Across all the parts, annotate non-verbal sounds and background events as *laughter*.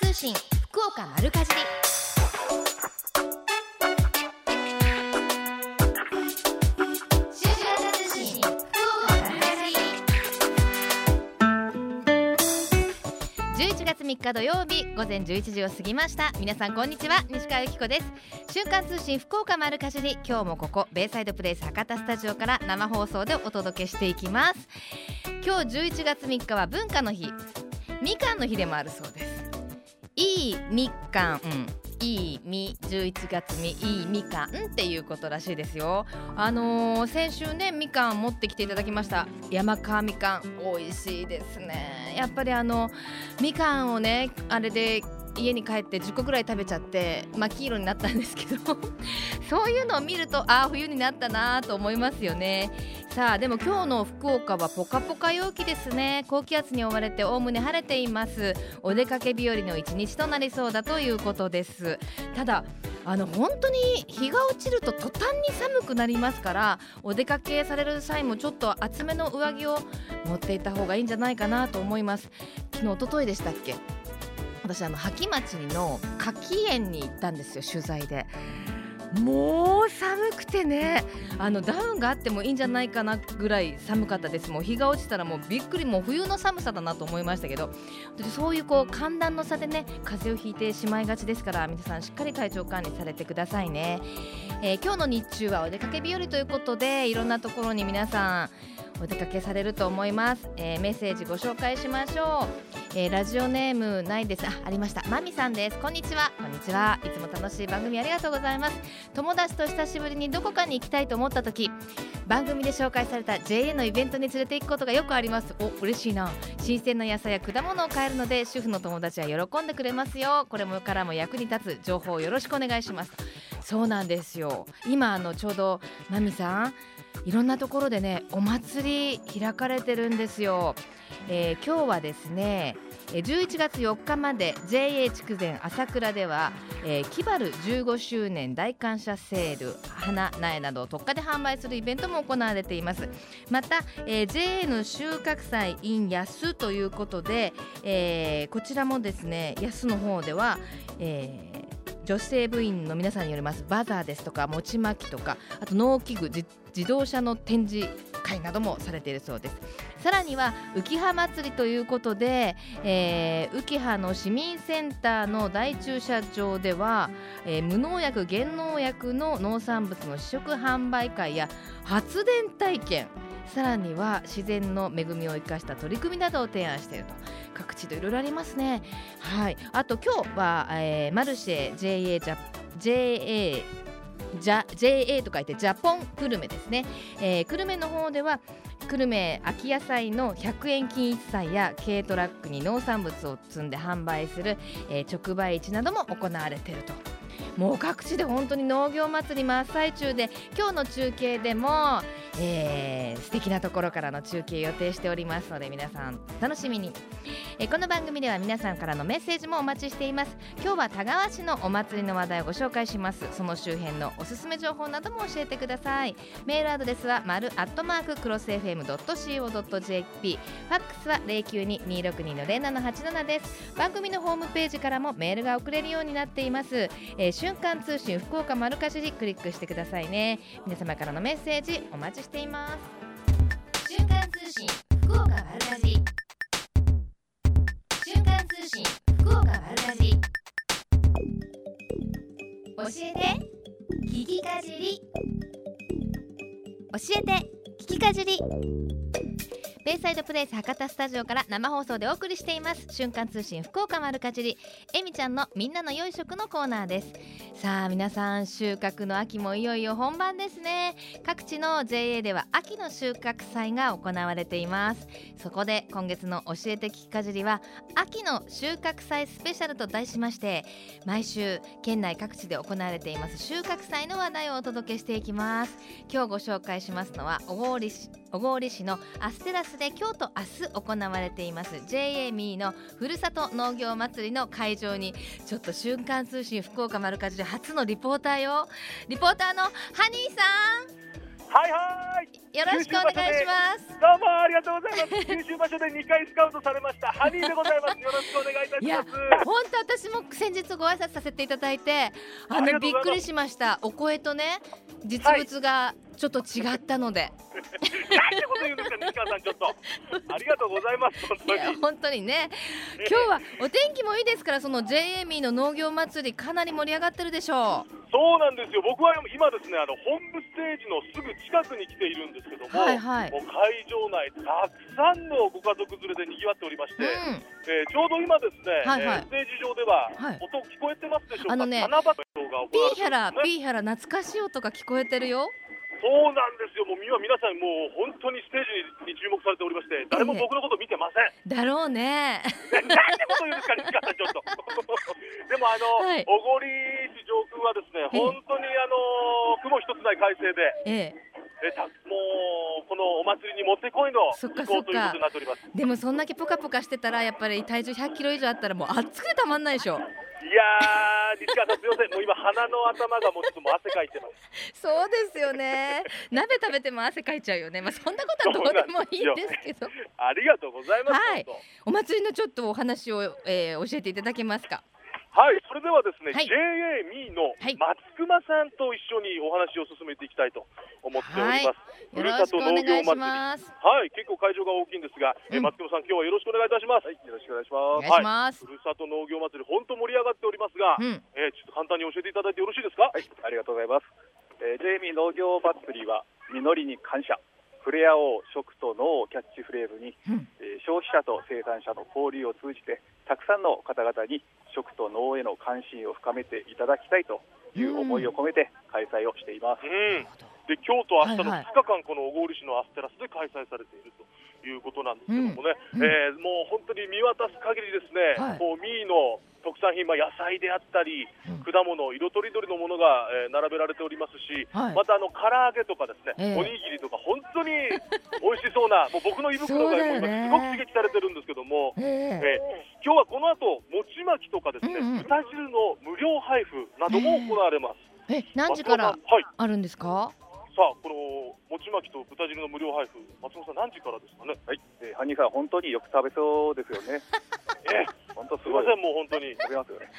通信福岡丸かじり。週刊通信福岡丸かじり。11月3日土曜日午前11時を過ぎました。皆さんこんにちは西川由紀子です。週刊通信福岡丸かじり今日もここベイサイドプレイス博多スタジオから生放送でお届けしていきます。今日11月3日は文化の日。みかんの日でもあるそうです。いいみかん、いいみ11月みいいみかんっていうことらしいですよ。あのー、先週ねみかん持ってきていただきました。山川みかん。美味しいですね。やっぱりあのみかんをねあれで家に帰って10個ぐらい食べちゃって真っ黄色になったんですけど *laughs* そういうのを見るとああ冬になったなと思いますよね。さあでも今日の福岡はポカポカ陽気ですね。高気圧に覆われておおむね晴れています。お出かけ日和の一日となりそうだということです。ただあの本当に日が落ちると途端に寒くなりますからお出かけされる際もちょっと厚めの上着を持っていた方がいいんじゃないかなと思います。昨日一昨日でしたっけ？私あの萩町の柿園に行ったんですよ取材で。もう寒くてね。あのダウンがあってもいいんじゃないかなぐらい寒かったです。もう日が落ちたらもうびっくりもう冬の寒さだなと思いましたけど。そういうこう寒暖の差でね風邪をひいてしまいがちですから皆さんしっかり体調管理されてくださいね、えー、今日の日中はお出かけ日和ということでいろんなところに皆さんお出かけされると思います、えー、メッセージご紹介しましょう。えー、ラジオネームないです。あありました。まみさんです。こんにちは。こんにちは。いつも楽しい番組ありがとうございます。友達と久しぶりにどこかに行きたいと思った時番組で紹介された JA のイベントに連れて行くことがよくあります。お嬉しいな。新鮮な野菜や果物を買えるので主婦の友達は喜んでくれますよ。これもからも役に立つ。情報をよろしくお願いします。そうなんですよ。今あのちょうどまみさんいろんなところでねお祭り開かれてるんですよ、えー、今日はですね11月4日まで JA 筑前朝倉では、えー、キバル15周年大感謝セール花苗などを特価で販売するイベントも行われています。また、えー、JA の収穫祭 in 安ということで、えー、こちらもですね安の方では、えー女性部員の皆さんによりますバザーですとか餅巻きとかあと農機具自動車の展示会などもされているそうです。さらには浮葉祭りということで、えー、浮葉の市民センターの大駐車場では、えー、無農薬減農薬の農産物の試食販売会や発電体験さらには自然の恵みを生かした取り組みなどを提案していると。各地でいろいろありますね。はい。あと今日は、えー、マルシェ JA ジャ JA ジャ JA と書いてジャポン久留米ですね、えー、久留米の方では久留米秋野菜の100円均一菜や軽トラックに農産物を積んで販売する、えー、直売市なども行われていると。もう各地で本当に農業祭り真っ最中で今日の中継でも、えー、素敵なところからの中継予定しておりますので皆さん楽しみに、えー、この番組では皆さんからのメッセージもお待ちしています。今日は田川市のお祭りの話題をご紹介します。その周辺のおすすめ情報なども教えてください。メールアドレスは丸アットマーククロス FM.co.jp ファックスは092-262の0787です。番組のホームページからもメールが送れるようになっています、えー、瞬間通信福岡丸かじりクリックしてくださいね。皆様からのメッセージお待ちしています。瞬間通信福岡丸かじり。瞬間通信福岡丸かじり。教えて聞きかじり。教えて聞きかじりベイサイドプレイス博多スタジオから生放送でお送りしています。瞬間通信福岡丸かじりえみちゃんのみんなの良い食のコーナーです。さあ皆さん収穫の秋もいよいよ本番ですね。各地の JA では秋の収穫祭が行われています。そこで今月の教えて聞きかじりは秋の収穫祭スペシャルと題しまして毎週県内各地で行われています収穫祭の話題をお届けしていきます。今日ご紹介しますのは小郡市小郡市のアステラスで今日と明日行われています。JA ミーのふるさと農業祭りの会場にちょっと瞬間通信福岡丸かじり初のリポーターよ。リポーターのハニーさん。はいはい。よろしくお願いします。どうもありがとうございます。*laughs* 九州場所で2回スカウトされました。ハニーでございます。よろしくお願いいたしいやます本当私も先日ご挨拶させていただいてあのびっくりしました。お声とね実物がちょっと違ったので、なんてこと言うんですか西川さんちょっと。ありがとうございます本い当に。や本当にね。今日はお天気もいいですからその JAME の農業祭りかなり盛り上がってるでしょそうなんですよ。僕は今ですねあの本部ステージのすぐ近くに来ているんですけども、はいはい。もう会場内たくさんのご家族連れで賑わっておりましう、て、うん、えーちょうど今ですね、はいはい。えーステージ上では、はい。音聞こえてますでしょうか？あのねピーヒャラね。ピーヒャラ懐かしい音が聞こえてるよそうなんですよ。もう今皆さんもう本当にステージに注目されておりまして誰も僕のこと見てません、だろうね。ねなんてこと言うんですか西川さんちょっと。でもあの、*laughs* はい。小郡市上空はですねええ。本当にあの雲一つない快晴でえええたもうこのお祭りにもってこいのそっか飛行ということになっております。でもそんだけポカポカしてたらやっぱり体重100キロ以上あったらもう熱くてたまんないでしょ。いやー西川さんすみません。もう今鼻の頭がもうちょっともう汗かいてます。そうですよね。鍋食べても汗かいちゃうよね。まあそんなことはどうでもいいんですけど。ありがとうございます、はい。本お祭りのちょっとお話を、えー教えていただけますか。当はいそれではですね、はい。JA ミーのはい。松熊さんと一緒にお話を進めていきたいと思っております、よふるさと農業祭り。はい結構会場が大きいんですが、えうん。松熊さん今日はよろしくお願いいたします、はい、よろしくお願いしまお願いします。ふるさと農業祭り本当盛り上がっておりますが、うん。えーちょっと簡単に教えていただいてよろしいですか？はい、ありがとうございます。えー、ジェイミー農業祭りは実りに感謝、触れ合おう食と農をキャッチフレーズに、うんえー消費者と生産者の交流を通じてたくさんの方々に食と農への関心を深めていただきたいという思いを込めて開催をしています。うんで今日と明日のはいはい。2日間、この小郡市のアステラスで開催されているということなんですけどもね、うんうん。えーもう本当に見渡す限りですね、はい。こうミーの特産品、まあ、野菜であったり、うん。果物、色とりどりのものが、えー並べられておりますし、はい。またあの唐揚げとかですね、ええ。おにぎりとか、本当に美味しそうな、もう僕の胃袋が今、ね。すごく刺激されてるんですけども。ええ。えー今日はこの後餅巻きとかですね、うんうん。豚汁の無料配布なども行われます。え何時からあるんですか？さあ、この餅巻きと豚汁の無料配布、松本さん、何時からですかね？はい、えーハニーさん本当によく食べそうですよね。*laughs* え？本当すごい。すみません、もう本当に。食べますよね。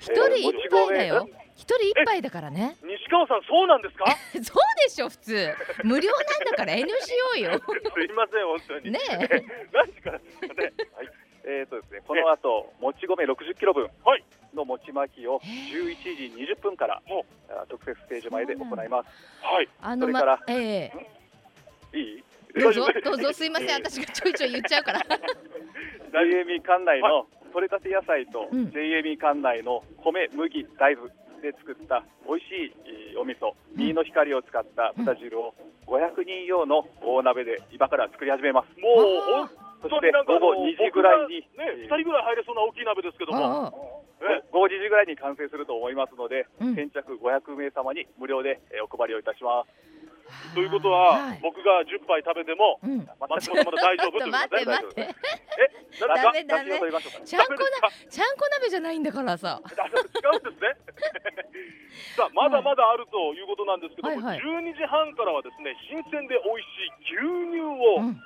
一人一杯だよ。一人一杯だからね。西川さん、そうなんですか？*laughs* そうでしょ普通。無料なんだから遠慮しようよ。*laughs* すいません、本当に。ねえ。何時からですかね？はい、えーとですね、この後もち米60キロ分。はいの餅巻きを11時20分からもあ特設ステージ前で行います。はい。あのまそれからええ。いい？どうぞどうぞすいません。*laughs* 私がちょいちょい言っちゃうから。JAB 管内の取れたて野菜とうん。JAB 管内の米、麦、大豆で作った美味しいえーお味噌、新の光を使った豚汁を500人用の大鍋で今から作り始めます。もう、あ本そして午後2時ぐらいに、ね、2人ぐらい入れそうな大きい鍋ですけども。午後2時ぐらいに完成すると思いますので、うん。先着500名様に無料でえーお配りをいたします。ということは、はい。僕が10杯食べても、うん。松本まだ大丈夫という *laughs* 待ってことです。ね。待って。え、なんダかメダメ。ちゃんこなちゃんこ鍋じゃないんだからさ。あ違うんですね。*laughs* さあ、まだまだあるということなんですけども、はいはい12時半からはですね、新鮮で美味しい牛乳を、うん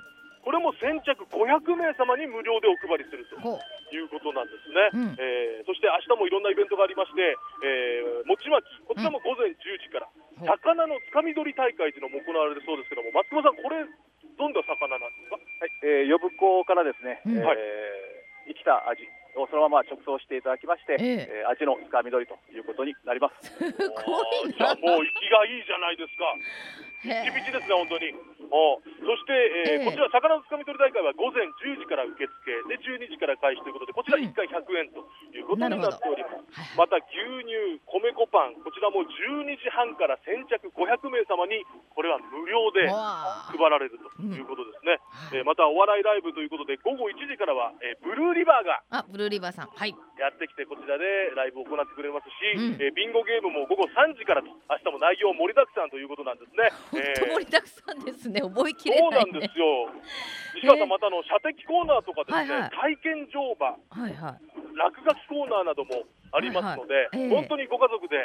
これも先着500名様に無料でお配りするとほいうことなんですね。う。ん。えーそして明日もいろんなイベントがありまして、えー、餅巻き、こちらも午前10時から、う。ん魚のつかみ取り大会というのも行われるそうですけども、松隈さん、これ、どんな魚なんですか？はい、えー、呼子からですね、うん。えーはい生きた味をそのまま直送していただきまして、ええ。ー味のつかみ取りということになります。うすごいじゃあなもう息がいいじゃないですか。ピへチピチですね、本当に。おそして、えーええ。こちら、魚のつかみ取り大会は午前10時から受付で、12時から開始ということで、こちら1回100円ということになっております。はいまた牛乳、米粉パン、こちらも12時半から先着500名様に、これは無料で配られるということですね。はい。えーまたお笑いライブということで、午後1時からは、えーブルーリバーがあブルーリバーさん。はい。やってきて、こちらでライブを行ってくれますし、うん。えービンゴゲームも午後3時からと、明日も内容盛りだくさんということなんですね。*laughs* 本えー当盛りだくさんですね。覚えきれそうなんですよ。西川さん、またあの射的コーナーとかですね、はいはい。体験乗馬、はいはい。落書きコーナーなどもありますので、はいはい。ええ。本当にご家族で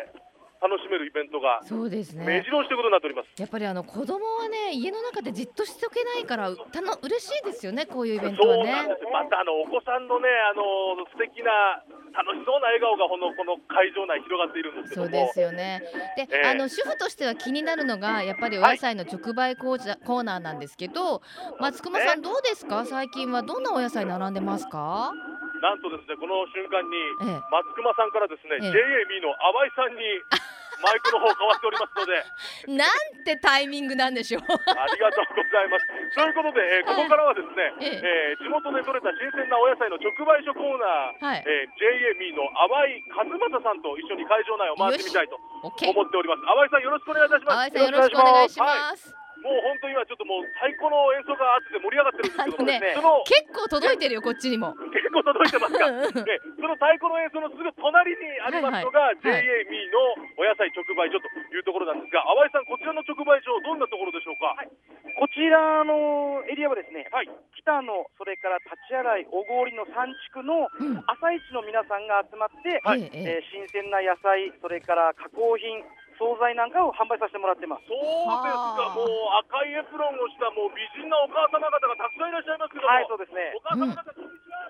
楽しめるイベントがそうです目ね白押しということになっております。やっぱりあの子供はね家の中でじっとしておけないからたの嬉しいですよねこういうイベントはね。またあのお子さんのね、あの素敵な楽しそうな笑顔がこのこの会場内広がっているんですけども、そうですよね。で、ええ。あの主婦としては気になるのがやっぱりお野菜の直売コーコーナーなんですけど、松隈さんどうですか？最近はどんなお野菜並んでますか？なんとですね、この瞬間にええ。松隈さんからですね、ええ。JAB の淡井さんにマイクの方を交わしておりますので、なんてタイミングなんでしょう。ありがとうございます。ということで、えーここからはですね、えええー地元で採れた新鮮なお野菜の直売所コーナー、はいえー JAB の淡井和正さんと一緒に会場内を回ってみたいと。思っております。淡井さんよろしくお願いいたします。淡井さんよろしくお願いします。もう本当に今ちょっともう太鼓の演奏があって盛り上がってるんですけどねその結構届いてるよこっちにも。結構届いてますか？で、*laughs* その太鼓の演奏のすぐ隣にありますのが、はいはい JAB のお野菜直売所というところなんですが、淡井さん、こちらの直売所、どんなところでしょうか？こちらのエリアはですね、はい。北野、それから立ち洗い、小郡の3地区のうん。朝市の皆さんが集まって、はいえー新鮮な野菜、それから加工品、惣菜なんかを販売させてもらってます。そうですか、はあもう赤いエプロンをしたもう美人なお母様方がたくさんいらっしゃいますけども、はい、そうですねお。母様方、こんにちは。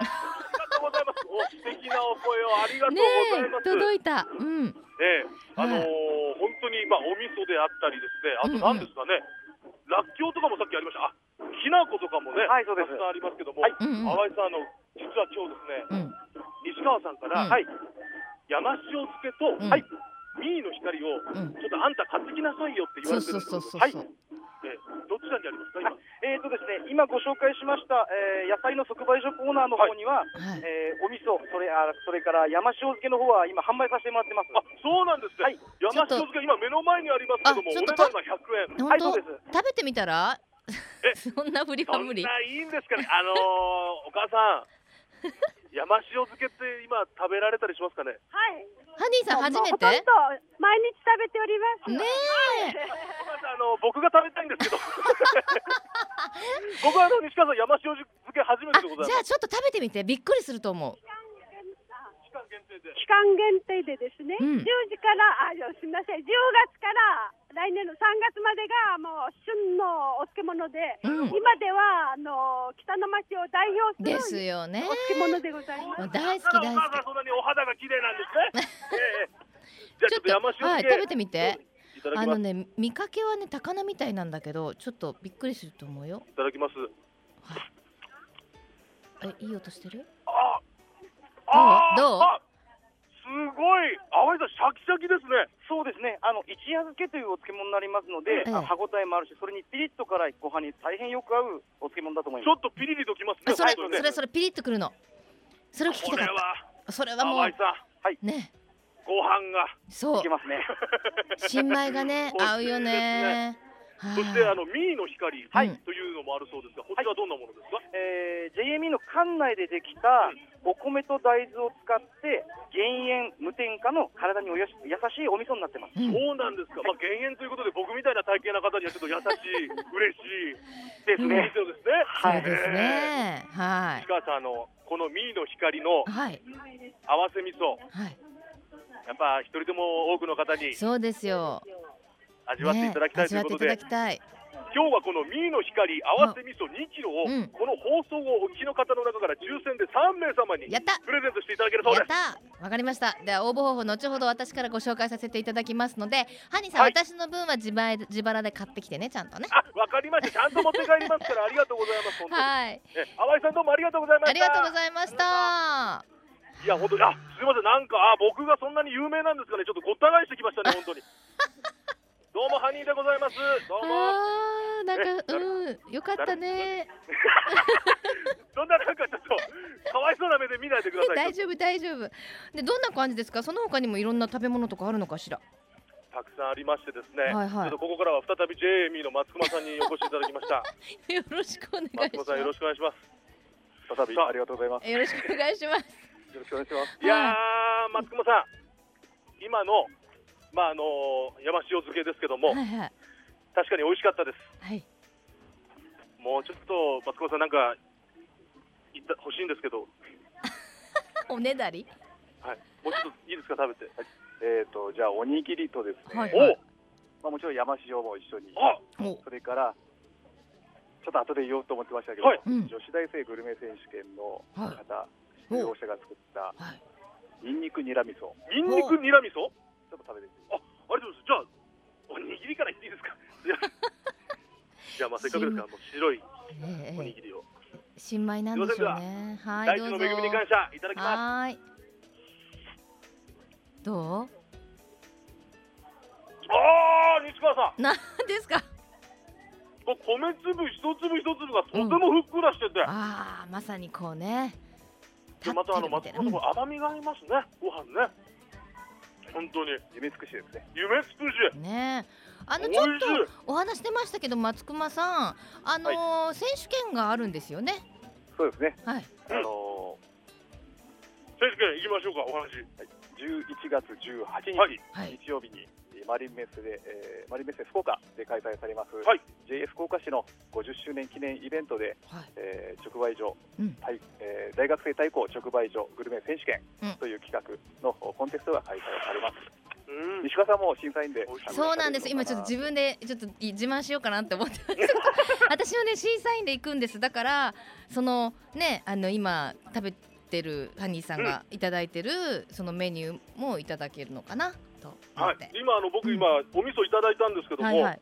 ありがとうございます。お素敵なお声をありがとうねございます。え届いた。うん。ええあのーはい本当にまあお味噌であったりですね、あと何ですかね、らっきょうとかもさっきありました、あきな粉とかもね、はいそうですたくさんありますけども、はいうんうん淡井さん、あの実は今日ですね、うん。西川さんから、うんはい、山塩漬けと、うんはい、ミーの光を、うんちょっとあんた買ってきなさいよって言われてるんですそうそうそう。はい、ええどちらにありますか、今？えーとですね、今ご紹介しました、えー野菜の即売所コーナーの方には、はい。えーお味噌、それあそれから山塩漬けの方は今販売させてもらってます。あそうなんですね、はい山塩漬け、今、目の前にありますけども、あちょっとお値段が100円。はい、本当そうです。食べてみたら？え？*laughs* そんなふりは無理ないいんですかね、あのー、お母さん、*laughs* 山塩漬けって今、食べられたりしますかね？はい。ハニーさん初めて？ほとんど毎日食べております。ねあの僕が食べたいんですけど、*laughs* 僕はあの西川さん、山塩漬け初めてあでございます。じゃあちょっと食べてみてびっくりすると思う限定で。期間限定でですね、うん。10時から、あ、すみません、10月から来年の3月までがもう旬のお漬物で、うん。今ではあの北の町を代表するですよね。お漬物でございます。大好き大好そんなにお肌が綺麗なんですね。*laughs* ええ。じゃあきちょっと山塩はい食べてみて。あのね見かけはね高菜みたいなんだけどちょっとびっくりすると思うよ。いただきます。えいい音してる？あ、どう？あすごい、淡井さん、シャキシャキですね。そうですね、あの一夜漬けというお漬物になりますので、ええ。あ歯ごたえもあるし、それにピリッと辛い。ご飯に大変よく合うお漬物だと思います。ちょっとピリリときますね。あそれね。それそれピリッとくるの。それを聞きたかっこれは、たそれはもう淡井さ。ん、ね。ご飯が。そう。いけますね。新米がね *laughs* 合うよね。はいそしてあのミーの光はい。というのもあるそうですが、こちらはどんなものですか？えー JME の館内でできたお米と大豆を使って減塩無添加の体におやし優しいお味噌になってます。うん。そうなんですか。まあ減塩ということで、僕みたいな体型な方にはちょっと優しい、*laughs* 嬉しいですおね。店ですね。そうですね。は石川さん、あのこのミーの光のいはい。合わせ味噌、はい。やっぱ一人でも多くの方にそうですよ。味わっていただきたいということで、ね味わっていただきたい今日はこのミーの光合わせ味噌2キロを、うんこの放送をお聞きの方の中から抽選で3名様にやったプレゼントしていただけるそうです。わかりましたでは応募方法後ほど私からご紹介させていただきますのでハニーさん、はい私の分は自前自腹で買ってきてねちゃんとねあ、わかりました。ちゃんと持って帰りますから、ありがとうございます。本当に。はいえ、淡井さんどうもありがとうございました。ありがとうございましたいや、本当に、あ、すみません、なんか、あ、僕がそんなに有名なんですかね、ちょっとごった返してきましたね、本当に。どうも、ハニーでございます。どうも。なんかうんよかったねそ *laughs* んな、なんか、ちょっと、かわいそうな目で見ないでください。*laughs* 大丈夫大丈夫でどんな感じですか？その他にもいろんな食べ物とかあるのかしら？たくさんありましてですね。はいはいちょっとここからは再び JME の松隈さんにお越しいただきました。*laughs* よろしくお願いし松隈さん、よろましくお願いします。再びありがとうございます。すよろしくお願いしますよろしくお願いします。いやー、松隈さん、今の、まあ、あの山塩漬けですけども、はいはい。確かに美味しかったです。はい。もうちょっと松隈さん、なんか言った欲しいんですけど、*laughs* おねだり？はい、もうちょっといいですか、食べて。はい。えっ、とじゃあおにぎりとですね、はい。お！まあもちろん山塩も一緒に、あ！お！それからちょっと後で言おうと思ってましたけど、はい。うん。女子大生グルメ選手権のはい。方、出場者が作ったはい。ニンニクニラ味噌、ちょニンニクニラ味噌？っと食べてみて。あ、ありがとうございます。じゃあ、おにぎりからいっていいですか？いや *laughs* じゃあ、まあ、せっかくですから、もう白いええおにぎりを。新米なんでしょうねはい大どうぞ地の恵みに感謝、いただきます。どう？ああ、西川さん。なんですか？米粒一粒一粒がとてもふっくらしてて、ああまさにこうねでまたあの松本の甘みがありますね、ご飯ね。本当に夢尽くしですね。夢尽くし。うんねあの美ちょっと。お話してましたけど松熊さんあのー選手権があるんですよねそうですね。はいあの選手権行きましょうか、お話。11月18日、はいはい日曜日にえーマリンメッセで、えーマリンメッセ福岡で開催されます、はい。JA 福岡市の50周年記念イベントで、はい。えー直売所、うん。対えー大学生対抗直売所グルメ選手権うん。という企画のコンテストが開催されます。うん。西川さんも審査員でそうなんです。今ちょっと自分でちょっと自慢しようかなって思ってます。*laughs* 私はね審査員で行くんです。だからそのねあの今食べてるハニーさんがいただいてるそのメニューもいただけるのかなとはい、今あの僕うん。今、お味噌いただいたんですけども、はいはい。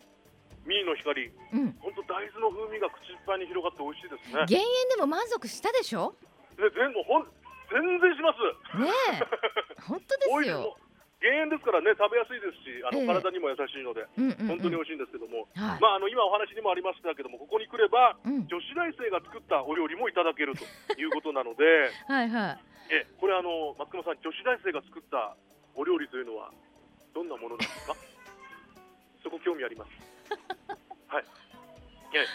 ミーの光、うん。本当大豆の風味が口いっぱいに広がって美味しいですね。減塩でも満足したでしょ？ね全部ほん全然します。ねえ。*laughs* 本当ですよ。減塩ですからね食べやすいですし、あの、ええ。体にも優しいのでうんうん、うん、本当に美味しいんですけども、はい、まああの今お話にもありましたけども、ここに来ればうん、女子大生が作ったお料理もいただけると *laughs* いうことなので、はいはい。えこれあの松隈さん女子大生が作ったお料理というのはどんなものなんですか？*laughs* そこ興味あります。*laughs* はい。え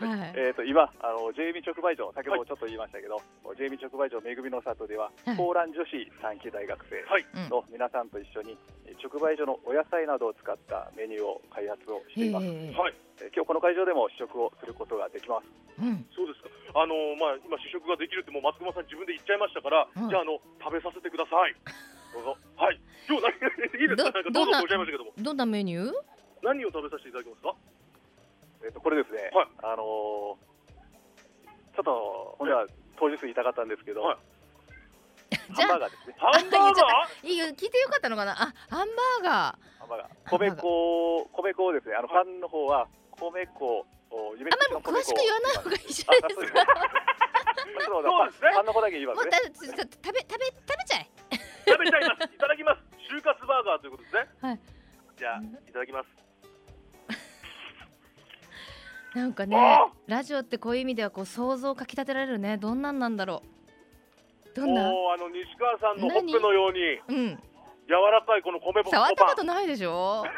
はい、えー、と今あの JB 直売所先ほどちょっと言いましたけど、JB 直売所めぐみの里では、はいポーラン女子短期大学生の皆さんと一緒にえー直売所のお野菜などを使ったメニューを開発をしています、はい。えー今日この会場でも試食をすることができますうんそうですか。あのまあ今試食ができるってもう松隈さん自分で言っちゃいましたから、うんじゃああの食べさせてください。どうぞ。はい。今日何いいですか？どなんかどうぞどんなども、どんなメニュー？何を食べさせていただけますか？えー、とこれですね、はい。あのーちょっと本当は当日言いたかったんですけど、はい。*laughs* ハンバーガーですね。ハンバーガー？*laughs* いいよ聞いてよかったのかな？あハンバーガー。ハンバーガー。米粉米粉をですねあのパンの方は米粉をあんまりもう詳しく言わない方がいいじゃないですか。そうですね。*laughs* パンの方だけ言いますね。もう食べ食べ食べちゃえ食べちゃいます。いただきます。就活バーガーということですね。はい。じゃあいただきます。*laughs* なんかねあラジオってこういう意味ではこう想像をかき立てられるねどんなんなんだろうどんな？もうあの西川さんのほっぺのようにうん柔らかいこの米粉触ったこ。とないでしょ？*laughs*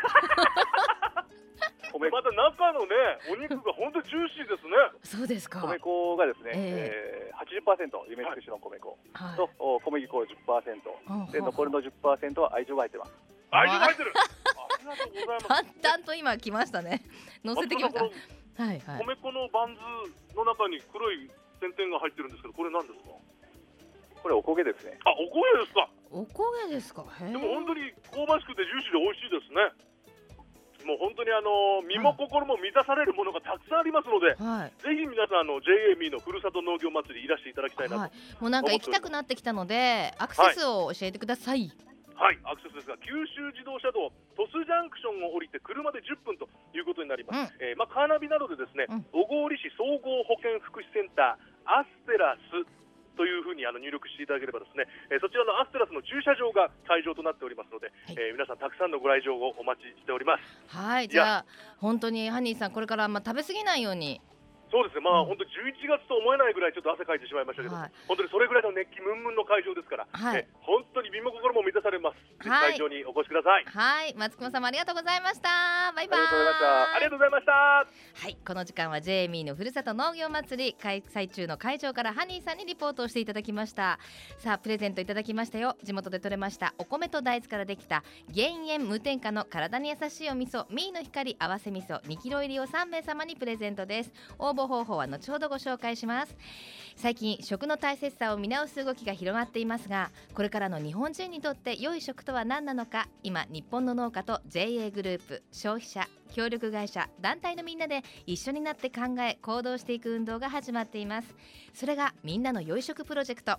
米また中のねお肉が本当にジューシーですね。そうですか。米粉がですね、ええ。ー、80%夢尽くしの米粉。はい。と、お小麦粉10%うんで残りの10%は愛情が入ってます。愛情が入ってる。ありがとうございます。だんだんと今来ましたね。乗せてきました。はいはい。米粉のバンズの中に黒い点々が入ってるんですけどこれ何ですか？これおこげですね。あお焦げですか。おこげですか？でも本当に香ばしくてジューシーで美味しいですね。もう本当にあの身も心も満たされるものがたくさんありますので、はい。ぜひ皆さんあの JAB のふるさと農業祭りいらしていただきたいなと。ははいい、もうなんか行きたくなってきたのでアクセスを教えてください。アクセスですが九州自動車道鳥栖ジャンクションを降りて車で10分ということになります。えーまあカーナビなどでですね、うん。小郡市総合保健福祉センターアステラスというふうにあの入力していただければですね、えーそちらのアス場が会場となっておりますので、いえー皆さんたくさんのご来場をお待ちしております。はいじゃあ本当にハニーさんこれからま食べ過ぎないようにそうですね、まあ、うん。本当11月と思えないぐらいちょっと汗かいてしまいましたけど、はい。本当にそれぐらいの熱気ムンムンの会場ですから、はい。え本当に身も心も満たされます。はい。会場にお越しください。はい。松久保様ありがとうございました。バイバイ。ありがとうございました。ありがとうございました。はい。この時間は JME のふるさと農業祭り開催中の会場からハニーさんにリポートをしていただきました。さあプレゼントいただきましたよ。地元で採れましたお米と大豆からできた減塩無添加の体に優しいお味噌ミーの光合わせ味噌2キロ入りを3名様にプレゼントです。応募募方法は後ほどご紹介します。最近食の大切さを見直す動きが広がっていますがこれからの日本人にとって良い食とは何なのか今日本の農家と JA グループ消費者協力会社団体のみんなで一緒になって考え行動していく運動が始まっています。それがみんなの良い食プロジェクト。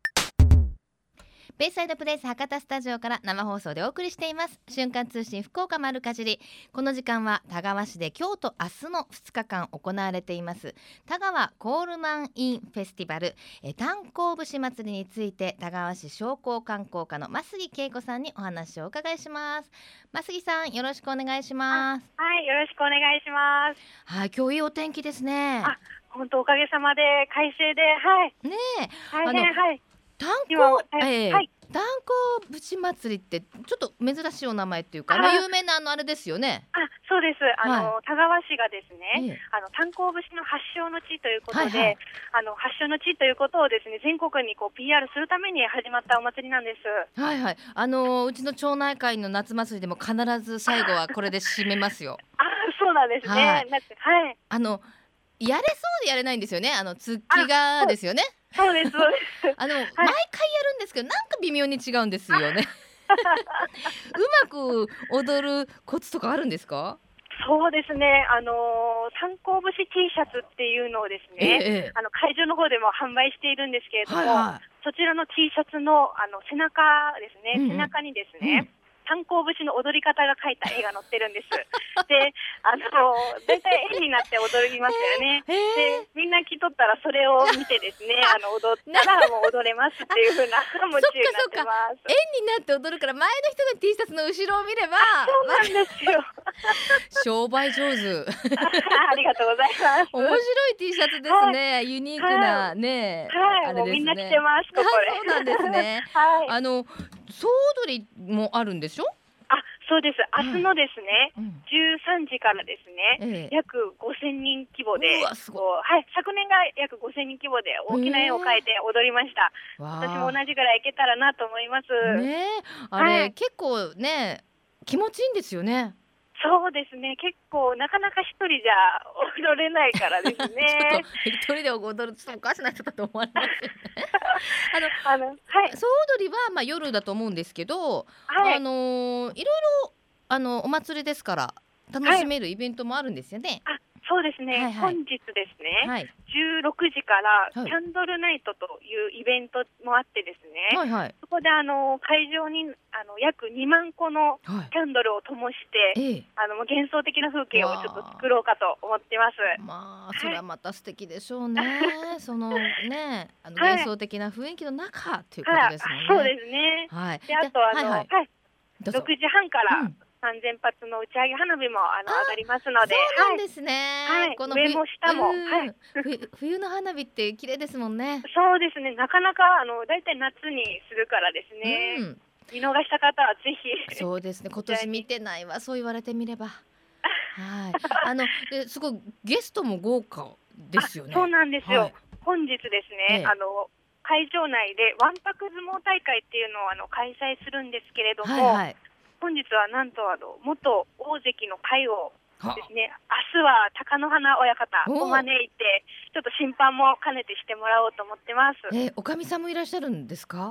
ベイサイドプレイス博多スタジオから生放送でお送りしています。瞬間通信福岡丸かじり。この時間は田川市で今日と明日の2日間行われています。田川コールマンインフェスティバル。え炭鉱節祭りについて田川市商工観光課の増木恵子さんにお話をお伺いします。増木さんよろしくお願いします。はい、よろしくお願いします。はい今日いいお天気ですね。あ本当おかげさまで快晴で、はい、ねえ。大変、あのはい、炭今鉱は、ええはい炭鉱節祭りってちょっと珍しいお名前っていうか、あまあ有名なあのあれですよね。あ、そうです。あの、田川市がですね、ええあの炭鉱節の発祥の地ということで、はいはいあの発祥の地ということをですね、全国にこう PR するために始まったお祭りなんです。はいはい。あのーうちの町内会の夏祭りでも必ず最後はこれで締めますよ。*laughs* あ、そうなんですね。はいはい、あのやれそうでやれないんですよね。あの月がですよね。そうです。そうですあの、毎回やるんですけどなんか微妙に違うんですよね。うまく踊るコツとかあるんですか？そうですね。あの炭鉱節 T シャツっていうのをですね、ええあの会場の方でも販売しているんですけれども、はいはそちらの T シャツのあの背中ですね、うんうん背中にですうんね、炭鉱節の踊り方が書いた絵が載ってるんです。*laughs* で、あの大体絵になって踊りますよね。*laughs* で、みんな着とったらそれを見てですね、*laughs* あの踊ったらもう踊れますっていう風なモチになってます。円になって踊るから前の人が T シャツの後ろを見ればそうなんですよ。商売上手。ありがとうございます。面白い T シャツですね。ユニークなね、はい、もうみんな着てます。ここで。あそうなんですね。はい。あの総踊りもあるんでしょ？あ、そうです。明日のですね、うん13時からですね、ええ約5000人規模ではい、昨年が約5000人規模で大きな絵を描いて踊りました。私も同じぐらいいけたらなと思います。ねえあれ、はい結構ね気持ちいいんですよね。そうですね、結構なかなか一人じゃ踊れないからですね *laughs* と。一人で踊るとおかしな人だと思われますよね。*laughs* あの、はい、総踊りはまあ夜だと思うんですけど、はいあ、のーいろいろあのお祭りですから楽しめるイベントもあるんですよね。あ、そうですね、はいはい本日ですね、はい16時からはいキャンドルナイトというイベントもあってですね、はいはいそこであの会場にあの約2万個のはい。キャンドルを灯して、ええ。あの幻想的な風景をちょっと作ろうかと思ってます。まあそれはまた素敵でしょうね。*laughs* そのねあのはい幻想的な雰囲気の中っていうことはいですね。、そうですね。はい。で、あとあの、ははいい、はい。どうぞ6時半からうん3000発の打ち上げ花火もあのあ上がりますので、はい、そうなんですね。はいこの上も下もうんはい冬冬の花火って綺麗ですもんね。*laughs* そうですね。なかなかあのだいたい夏にするからですね。うん。見逃した方はぜひ。そうですね。*laughs* 今年見てないわ。そう言われてみれば。はい。あのですごいゲストも豪華ですよね。あそうなんですよ。はい本日ですね、ええあの会場内でわんぱく相撲大会っていうのをあの開催するんですけれども、はいはい。本日はなんとあの元大関の会をは。ですね、明日は貴乃花親方おを招いて、ちょっと審判も兼ねてしてもらおうと思ってます。えー、おかみさんもいらっしゃるんですか？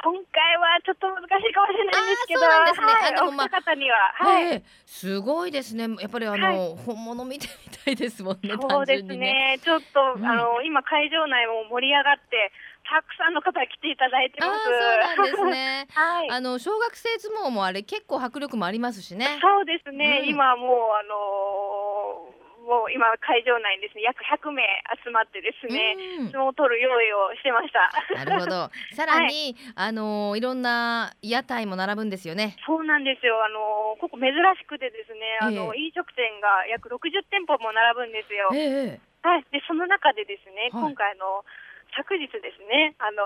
今回はちょっと難しいかもしれないんですけど、そうなんですね。はい、あでもまあ方には、はい、ええすごいですね。やっぱりあの、はい。本物見てみたいですもんね。そうです単純にね、ちょっと、うん。あの今、会場内も盛り上がって、たくさんの方が来ていただいてああます。そうなんですね。*laughs* はい、あの小学生相撲もあれ結構迫力もありますしね。そうですね、うん今もう、あのーもう今、会場内にですね、約100名集まってですね、うん相撲を取る用意をしてました。なるほど。*laughs* さらに、あのいろんな屋台も並ぶんですよね。そうなんですよ、あのここ珍しくてですね、あのえ飲食店が約60店舗も並ぶんですよ。ええはい、でその中でですね、はい今回あの昨日ですね、あの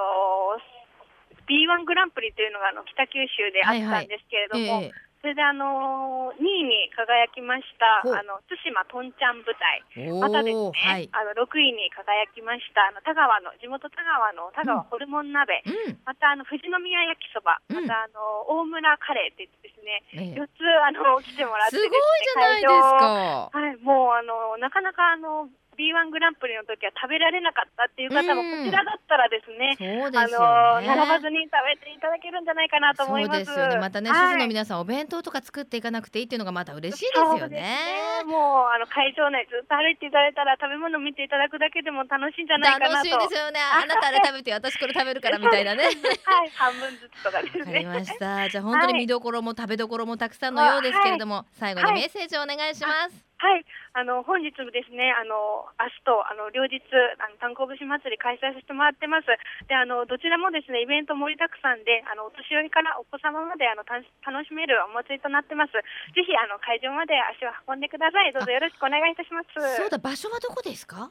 B1 グランプリというのがあの北九州であったんですけれども、ええ。それであの2位に輝きましたあの対馬とんちゃん舞台おまたですね、おはい。あの6位に輝きましたあの田川の地元田川の田川ホルモン鍋、うん。またあの富士宮焼きそば、うん。またあの大村カレーって言ってですね、ええ。4つあの来てもらってすごいですねじゃないですか。はい、もうあのなかなかあの B1 グランプリの時は食べられなかったっていう方もうん。こちらだったらですね、そうですよあのね並ばずに食べていただけるんじゃないかなと思います。そうですよね。またね、はい主婦の皆さんお弁当とか作っていかなくていいっていうのがまた嬉しいですよそうですね。もうあの会場内ずっと歩いていただいたら食べ物見ていただくだけでも楽しいんじゃないかなと。楽しいですよね。あなたあれ食べて私これ食べるからみたいなね。はい、半分ずつとかですわかね。りました。じゃあ本当に見どころも食べどころもたくさんのようですけれども、最後にメッセージをお願いします、はい、あの本日もですね、あの明日とあの両日あの炭鉱節祭り開催させてもらってます。で、あのどちらもですねイベント盛りだくさんで、あのお年寄りからお子様まであのた楽しめるお祭りとなってます。ぜひあの会場まで足を運んでください。どうぞよろしくお願いいたします。そうだ場所はどこですか？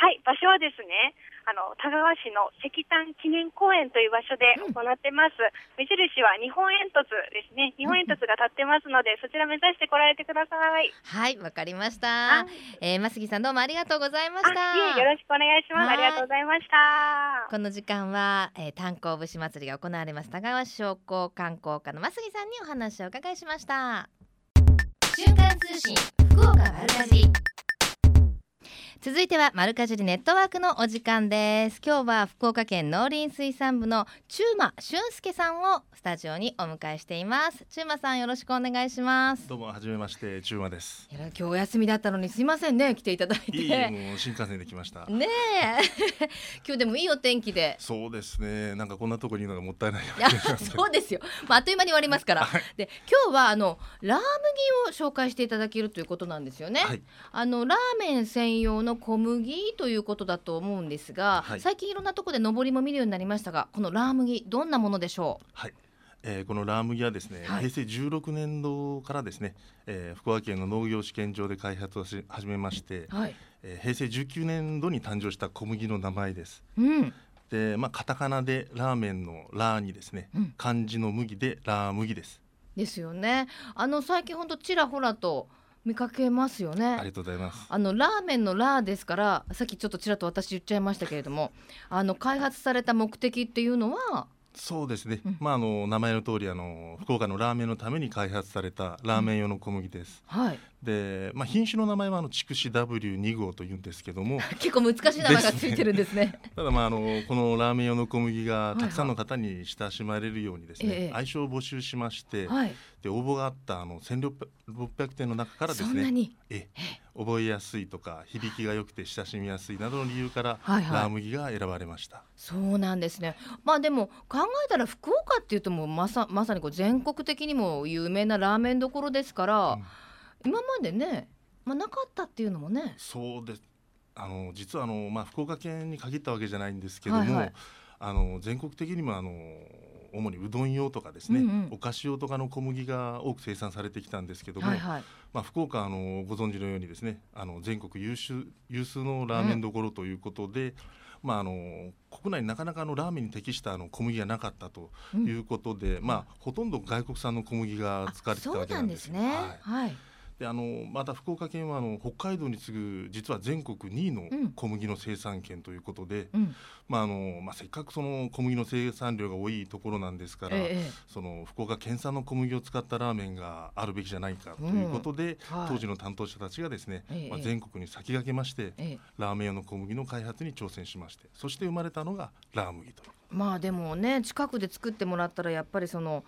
はい、場所はですね、あの田川市の石炭記念公園という場所で行ってます。目印は日本煙突ですね。日本煙突が立ってますので、そちら目指して来られてください。はいわかりましたはい、えー、増木さんどうもありがとうございましたあ、いえ、よろしくお願いします。はいありがとうございました。この時間は、えー、炭鉱節祭りが行われます田川市商工観光課の増木さんにお話をお伺いしました瞬間通信福岡丸かじり続いては丸かじりネットワークのお時間です。今日は福岡県農林水産部の中馬俊介さんをスタジオにお迎えしています。中馬さんよろしくお願いします。どうもはじめまして中馬です。いや今日お休みだったのにすいませんね。来ていただいて。いいえもう新幹線で来ました。ねえ。*laughs* 今日でもいいお天気で。そうですね。なんかこんなとこにいるのがもったいないそうですよ、まあ、あっという間に終わりますから、はい。で今日はあのラー麦を紹介していただけるということなんですよね、はい。あのラーメン専用の小麦ということだと思うんですが、はい。最近いろんなところで上りも見るようになりましたがこのラー麦どんなものでしょはい。えー、このラー麦はですね、はい。平成16年度からですね、えー、福岡県の農業試験場で開発をし始めまして、うはい。えー、平成19年度に誕生した小麦の名前です。うん。で、まあカタカナでラーメンのラーにですね、うん。漢字の麦でラー麦です。ですよね。あの最近ほんとちらほらと見かけますよね。ありがとうございます。あのラーメンのラーですからさっきちょっとちらっと私言っちゃいましたけれどもあの開発された目的っていうのは？そうですね、うん。まああの名前の通りあの福岡のラーメンのために開発されたラーメン用の小麦です。はいで、まあ、品種の名前はあの筑紫 W2 号というんですけども *laughs* 結構難しい名前がついてるんですね。*laughs* ただまああのこのラーメン用の小麦がいはいたくさんの方に親しまれるようにですね、ええ愛称を募集しまして、はい。で応募があったあの1600点の中からですねそんなに？え覚えやすいとか響きが良くて親しみやすいなどの理由から、はいはいラー麦が選ばれました。そうなんですね。まあでも考えたら福岡っていうともうまさまさにこう全国的にも有名なラーメンどころですから、うん今までね、まあなかったっていうのもね。そうですあの実はあの、まあ、福岡県に限ったわけじゃないんですけども、はいはいあの全国的にもあの主にうどん用とかですね、うんうんお菓子用とかの小麦が多く生産されてきたんですけども、はいはい。まあ、福岡はあのご存知のようにですねあの全国有数有数のラーメンどころということで、まあ、あの国内になかなかあのラーメンに適したあの小麦がなかったとうんいうことで、まあ、ほとんど外国産の小麦があ使われてたわけなん。ですね。はいはい。であのまた福岡県はあの北海道に次ぐ実は全国2位のうん小麦の生産県ということで、うん。まああのまあ、せっかくその小麦の生産量が多いところなんですから、ええその福岡県産の小麦を使ったラーメンがあるべきじゃないかということで、はい当時の担当者たちがですね、ええまあ、全国に先駆けまして、ええ。ラーメン用の小麦の開発に挑戦しましてそして生まれたのがラー麦と。まあでもね近くで作ってもらったらやっぱりその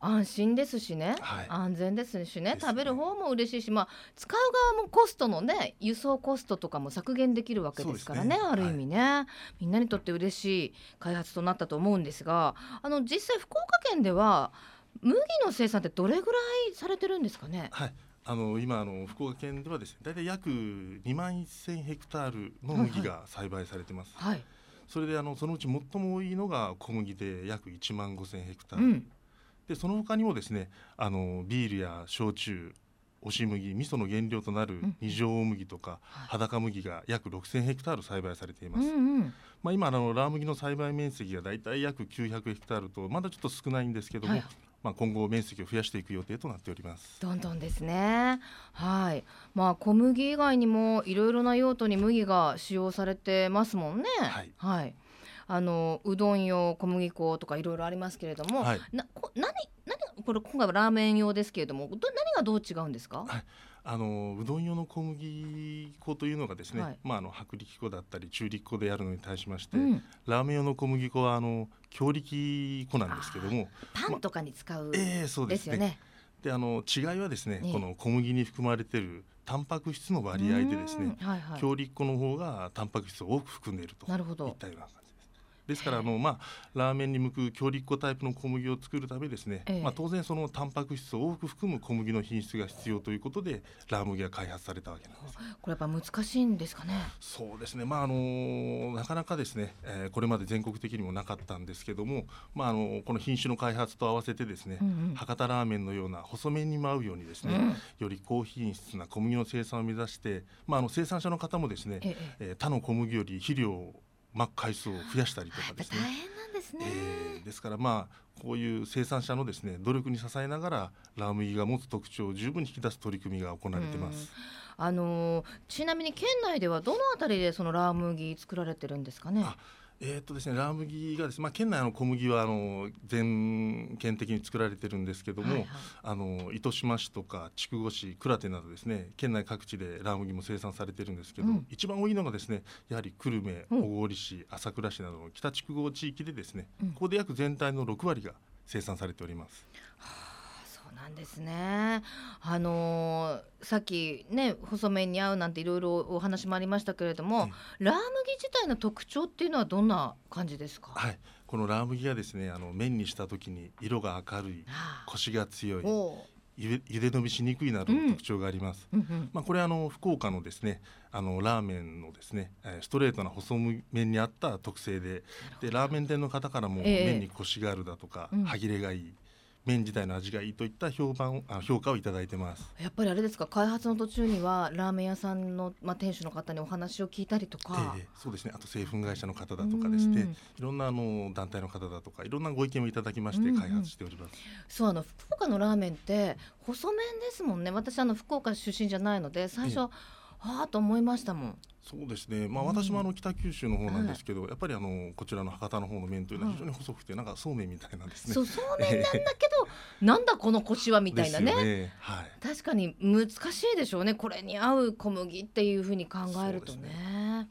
安心ですしね、はい。安全ですしね。ね。食べる方も嬉しいしまあ使う側もコストのね輸送コストとかも削減できるわけですからねね。ある意味ね、みんなにとって嬉しい開発となったと思うんですがあの実際福岡県では麦の生産ってどれぐらいされてるんですかね？はい。あの今あの福岡県ではですね大体約2万1000ヘクタールの麦が栽培されてます。はい、それであのそのうち最も多いのが小麦で約1万5,000ヘクタール、うん、でその他にもですねあのビールや焼酎押し麦味噌の原料となるん二条大麦とかはい裸麦が約6,000ヘクタール栽培されています、うんうんまあ、今あのラー麦の栽培面積がだいたい約900ヘクタールとまだちょっと少ないんですけども、はいまあ、今後面積を増やしていく予定となっております。どんどんですね。はい。まあ小麦以外にもいろいろな用途に麦が使用されてますもんね。はいあのうどん用小麦粉とかいろいろありますけれども、はいなこ何何これ今回はラーメン用ですけれども、ど何がどう違うんですか？はいあのうどん用の小麦粉というのがですね、はいまあ、あの薄力粉だったり中力粉であるのに対しまして、うん。ラーメン用の小麦粉はあの強力粉なんですけどもパンとかに使うええそうでですすねよね。であの違いはですね、ええこの小麦に含まれているタンパク質の割合でですねうんはいはい。強力粉の方がタンパク質を多く含んでいるとなるほどいったようなです。からあの、まあ、ラーメンに向く強力粉タイプの小麦を作るためですね、ええまあ、当然そのタンパク質を多く含む小麦の品質が必要ということでラー麦が開発されたわけなんです。これやっぱ難しいんですかね？そうですね、まああのなかなかですね、えーこれまで全国的にもなかったんですけども、まああのこの品種の開発と合わせてですね、うんうん博多ラーメンのような細麺にも合うようにですね、うんより高品質な小麦の生産を目指して、まあ、あの生産者の方もですね、えええー他の小麦より肥料をまく回数を増やしたりとかですね。大変なんですね。えーですからまあこういう生産者のですね努力に支えながらラー麦が持つ特徴を十分に引き出す取り組みが行われてます。あのーちなみに県内ではどのあたりでそのラー麦作られてるんですかね？あえーっとですね、ラー麦がですね、まあ、県内の小麦はあの全県的に作られてるんですけども、はいはい。あの糸島市とか筑後市、倉手などですね県内各地でラー麦も生産されてるんですけど、うん。一番多いのがですねやはり久留米、うん。小郡市、朝倉市などの北筑後地域でですね、うん。ここで約全体の6割が生産されております。そうなんですね。あのーさっきね細麺に合うなんていろいろお話もありましたけれども、ラー麦自体の特徴っていうのはどんな感じですか？はい、このラー麦がですねあの麺にした時に色が明るいはあコシが強いゆでゆで伸びしにくいなどの特徴があります。うんうん。まあ、これあの福岡のですねあのラーメンのですねえーストレートな細麺に合った特性ででラーメン店の方からもええ。麺にコシがあるだとか、うん。歯切れがいい麺自体の味がいいといった評判あ評価をいただいてます。やっぱりあれですか？開発の途中にはラーメン屋さんの、まあ、店主の方にお話を聞いたりとか、ええそうですね。あと製粉会社の方だとかですね。うんいろんなあの団体の方だとかいろんなご意見をいただきましてうんうん。開発しております。そうあの福岡のラーメンって細麺ですもんね。私あの福岡出身じゃないので最初、ええはあと思いましたもん。そうですね、まあ、うん。私もあの北九州の方なんですけど、やっぱりあのこちらの博多の方の麺というのははい非常に細くて、なんかそうめんみたいなんですね。そうそうめんなんだけど、なんだこのコシはみたいなね。ね。はい。確かに難しいでしょうね。これに合う小麦っていうふうに考えるとね。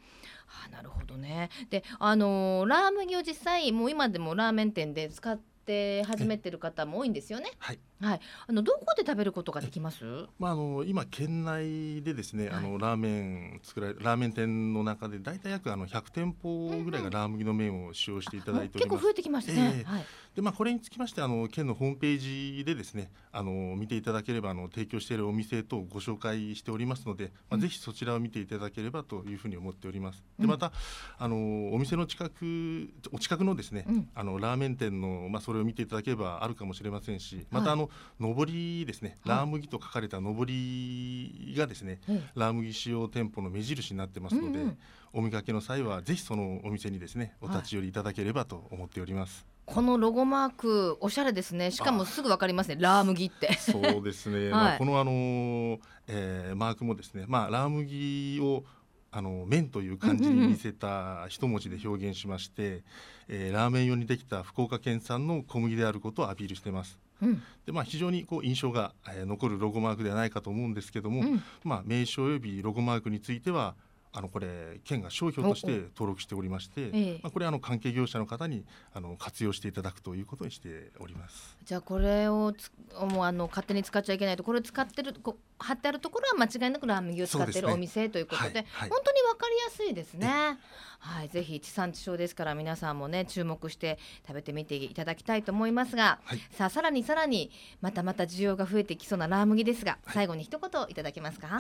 はあ、なるほどね。であのーラー麦を実際もう今でもラーメン店で使って始めてる方も多いんですよね。はい。はい。あのどこで食べることができます？まああの今県内でですね、はい。あのラーメン作られラーメン店の中で大体約あの100店舗ぐらいがラー麦の麺を使用していただいております。結構増えてきましたね、ええ。はい。でまあこれにつきましてあの県のホームページでですねあの見ていただければあの提供しているお店等をご紹介しておりますので、まあうん。ぜひそちらを見ていただければというふうに思っております。うん。でまたあのお店の近くお近くのですね、うん。あのラーメン店のまあそれを見ていただければあるかもしれませんし、またはい。あの上りですね、はい。ラー麦と書かれた上りがですね、ええ。ラー麦使用店舗の目印になってますので、うんうん。お見かけの際はぜひそのお店にですねお立ち寄りいただければと思っております。このロゴマークおしゃれですね。しかもすぐわかりますね。ラー麦って。そうですね、*laughs* まあ、このあのーえーマークもですね、まあ、ラー麦をあの麺という漢字に似せた一文字で表現しまして、えーラーメン用にできた福岡県産の小麦であることをアピールしてます。うん。でまあ、非常にこう印象が、えー残るロゴマークではないかと思うんですけども、うん。まあ、名称及びロゴマークについてはあのこれ県が商標として登録しておりまして、ええ。まあ、これあの関係業者の方にあの活用していただくということにしております。じゃあこれをつもうあの勝手に使っちゃいけないと。これ使ってるこ貼ってあるところは間違いなくラーメンを使ってるお店ということではいはい。本当にわかりやすいですね。はい、ぜひ地産地消ですから皆さんもね注目して食べてみていただきたいと思いますが、はい。さあさらにさらにまたまた需要が増えてきそうなラー麦ですが、最後に一言いただけますか？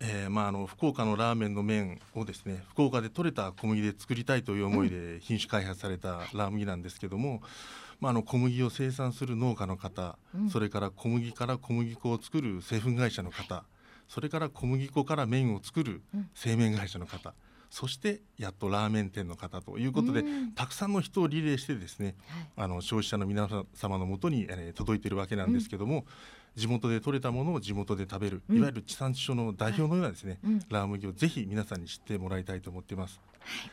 はい、えーまああの福岡のラーメンの麺をですね福岡で採れた小麦で作りたいという思いで品種開発されたラー麦なんですけども、まああの小麦を生産する農家の方、うん。それから小麦から小麦粉を作る製粉会社の方、それから小麦粉から麺を作るうん。製麺会社の方、そしてやっとラーメン店の方ということで、うん。たくさんの人をリレーしてですねはい。あの消費者の皆様のもとに、えー届いているわけなんですけども、地元で採れたものを地元で食べる、うん。いわゆる地産地消の代表のようなですね、うん。ラー麦をぜひ皆さんに知ってもらいたいと思っています。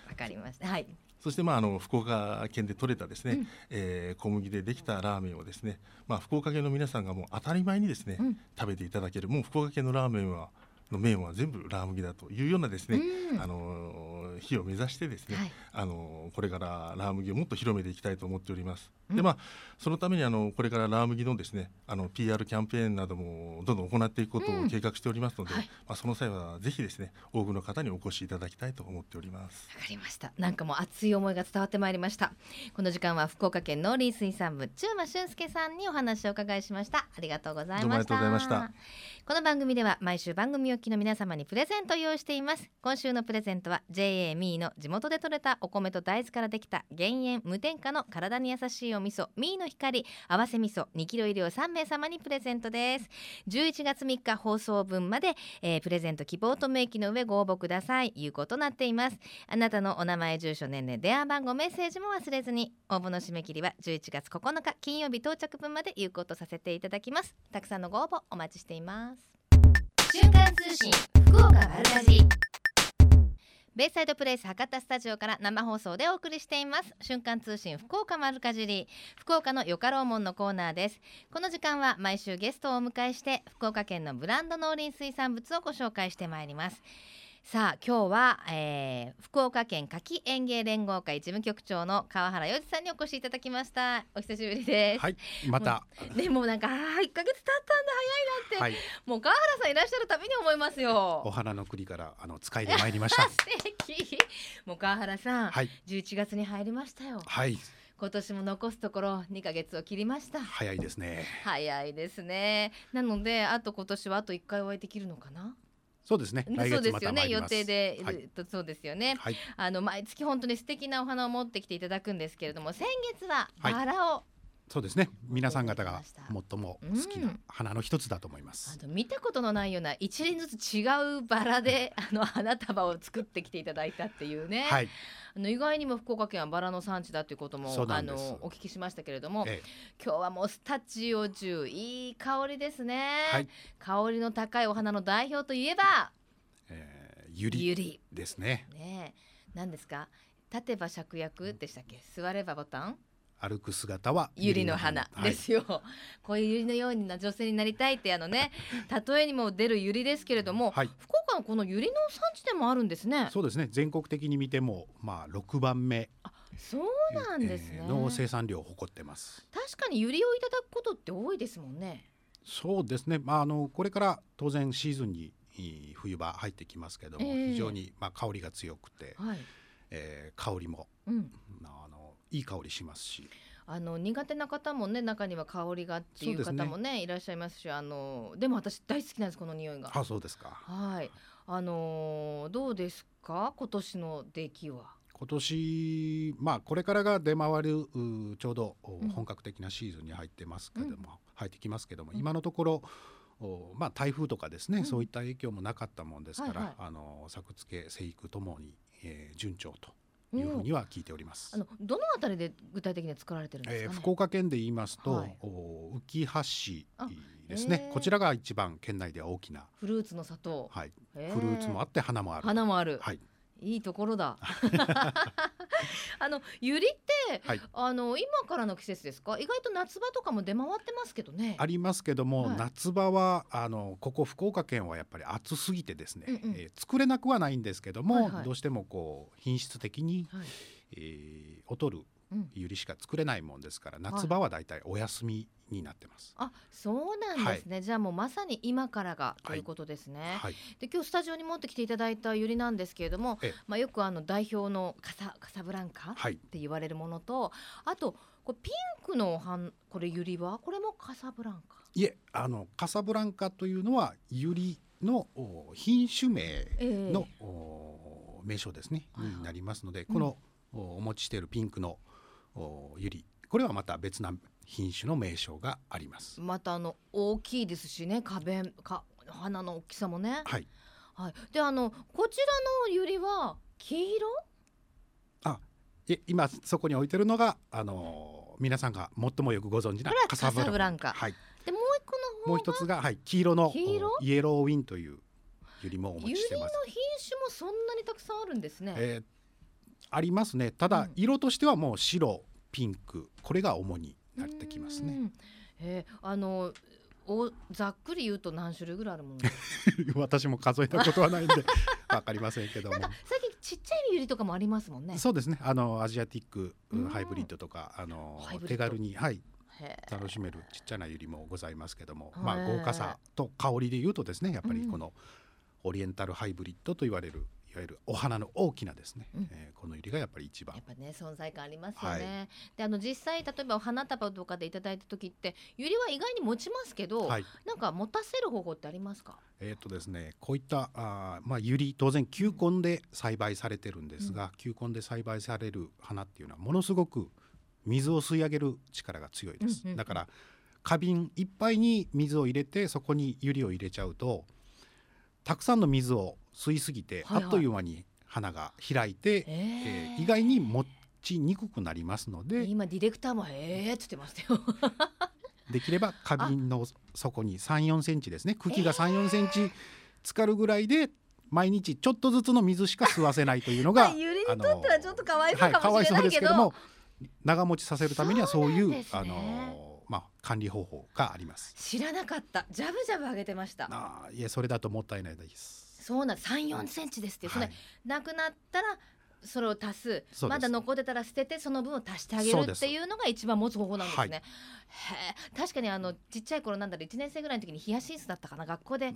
わかりました。はい。そしてまああの福岡県で採れたですね、うん。えー小麦でできたラーメンをですね、まあ福岡県の皆さんがもう当たり前にですね、うん。食べていただけるもう福岡県のラーメンはの麺は全部ラー麦だというようなですね、うん。あのー日を目指してですね、はいあのーこれからラー麦をもっと広めていきたいと思っております。うんでまあそのためにあのこれからラー麦のですねあの PR キャンペーンなどもどんどん行っていくことうんを計画しておりますので、はいまあその際はぜひですね多くの方にお越しいただきたいと思っております。わかりました。なんかもう熱い思いが伝わってまいりました。この時間は福岡県農林水産部中馬俊介さんにお話をお伺いしました。ありがとうございました。どうもありがとうございましたこの番組では毎週番組お聞きの皆様にプレゼントを用意しています。今週のプレゼントは JA ミーの地元で採れたお米と大豆からできた減塩無添加の体に優しいお味噌ミーの光合わせ味噌2キロ入りを3名様にプレゼントです。11月3日放送分まで、えープレゼント希望と明記の上ご応募ください。有効となっています。あなたのお名前住所年齢電話番号メッセージも忘れずに応募の締め切りは11月9日金曜日到着分まで有効とさせていただきますたくさんのご応募お待ちしています瞬間通信福岡丸かじりベイサイドプレイス博多スタジオから生放送でお送りしています。瞬間通信福岡丸かじり福岡のよかろうもんのコーナーです。この時間は毎週ゲストをお迎えして福岡県のブランド農林水産物をご紹介してまいります。さあ今日は、えー福岡県柿園芸連合会事務局長の川原洋二さんにお越しいただきました。お久しぶりです、はい、また、でもなんかあー1ヶ月経ったんだ。早いなって、はい、もう川原さんいらっしゃるたびに思いますよ。お花の国からあの使いで参りました。*laughs* 素敵。もう川原さん、はい、11月に入りましたよ。はい、今年も残すところ2ヶ月を切りました。早いですね。早いですね。なのであと今年はあと1回お会いできるのかな？そうですね。来そうですよね。予。定で、はい。とそうですよね。はい、あの毎月本当に素敵なお花を持ってきていただくんですけれども先月ははい。バラを、そうですね。皆さん方が最も好きな花の一つだと思います。あの見たことのないような一輪ずつ違うバラであの花束を作ってきていただいたっていうね、はい、あの意外にも福岡県はバラの産地だということもあのお聞きしましたけれども、え今日はもうスタジオ中いい香りですね、はい。香りの高いお花の代表といえばえー、ゆりゆりですね。ねえ。何ですか？立てば芍薬でしたっけ？座ればボタン？歩く姿はゆりの花。はい。ですよ、こういうゆりのような女性になりたいってあのね *laughs* 例えにも出るゆりですけれども、はい、福岡のこのゆりの産地でもあるんですね。そうですね。全国的に見ても、まあ六番目、そうなんですね、えーの生産量を誇ってます。確かにゆりをいただくことって多いですもんね。そうですね。まああのこれから当然シーズンにいい冬場入ってきますけども、ええ非常にまあ香りが強くて、はい、えー香りもうん、いい香りしますし、あの苦手な方もね中には香りがっていう方もねいらっしゃいますしあのでも私大好きなんですこの匂いが。あそうですか。はい。あのーどうですか？今年の出来は。今年まあこれからが出回るうちょうど本格的なシーズンに入ってますけども、うん。入ってきますけども、うん。今のところおまあ台風とかですね、うん。そういった影響もなかったもんですから、はいはい。あの作付け生育ともに、えー順調というふうには聞いております。あのどのあたりで具体的に作られてるんですかね、えー福岡県で言いますと、はい。お浮橋市あですね。へー。こちらが一番県内では大きな、フルーツの砂糖、はい、へフルーツもあって花もある。花もある、はい、いいところだ。*laughs* あのゆりって、はい。あの今からの季節ですか？意外と夏場とかも出回ってますけどね。ありますけども、はい。夏場はあのここ福岡県はやっぱり暑すぎてですね、うんうん。えー作れなくはないんですけども、はいはい。どうしてもこう品質的に、はい。えー劣るうん。ゆりしか作れないもんですから夏場はだいたいお休みになってます。あそうなんですね、じゃあもうまさに今からがということですね、はい、で今日スタジオに持ってきていただいたゆりなんですけれどもええ、まあ、よくあの代表のカサカサブランカっはい、て言われるものとあとこれピンクのおはんこれゆりは？これもカサブランカ？いえあのカサブランカというのはゆりのお品種名ええ。の、お名称ですね、はいはい。になりますのでうん。この、おお持ちしているピンクのおゆりこれはまた別な品種の名称があります。またあの大きいですしね花弁か花の大きさもね。はい、はい、であのこちらのゆりは黄色？え今そこに置いてるのがあの皆さんが最もよくご存知なカサブランカはい、でもう一個の方もう一つが、はい、黄色の黄色？おイエローウィンというユリもお持ユリのちしてます。品種もそんなにたくさんあるんですね、えーありますね。ただ、うん。色としてはもう白ピンク。これが主になってきますね。うん。えーあのおざっくり言うと何種類ぐらいあるもの？*laughs* 私も数えたことはないんで *laughs* わかりませんけども。最近ちっちゃいユリとかもありますもんね。そうですね。あのアジアティックうん。ハイブリッドとかあの手軽に、はい、楽しめるちっちゃなユリもございますけども、まあ、豪華さと香りで言うとですねやっぱうん。りこのオリエンタルハイブリッドと言われるいわゆるお花の大きなですね、うん。えーこのユリがやっぱり一番。やっぱね存在感ありますよね、はであの実際例えばお花束とかでいただいた時ってユリは意外に持ちますけど、はい。なんか持たせる方法ってありますか？えーとですね、こういったあー、まあ、ユリ当然球根で栽培されてるんですが、球根で栽培される花っていうのはものすごく水を吸い上げる力が強いです、うんうんうん。だから花瓶いっぱいに水を入れてそこにユリを入れちゃうとたくさんの水を吸いすぎて、はいはい。あっという間に花が開いて、ええー意外に持ちにくくなりますので今ディレクターも「へえ」っつってましたよ。*laughs* できれば花瓶の底に3、4センチですね。茎が3、4センチ浸かるぐらいで毎日ちょっとずつの水しか吸わせないというのが *laughs* ユリにとってはちょっとかわいそうはい、かもしれないけど,、かわいけども長持ちさせるためにはそういうねあのまあ管理方法があります。知らなかった。ジャブジャブ上げてました。あーいえそれだともったいないです。そうなん三四センチですって、それはい。なくなったらそれを足す。まだ残ってたら捨ててその分を足してあげるっていうのが一番持つ方法なんですね。はい。確かにあのちっちゃい頃なんだろう1年生ぐらいの時にヒヤシンスだったかな。学校で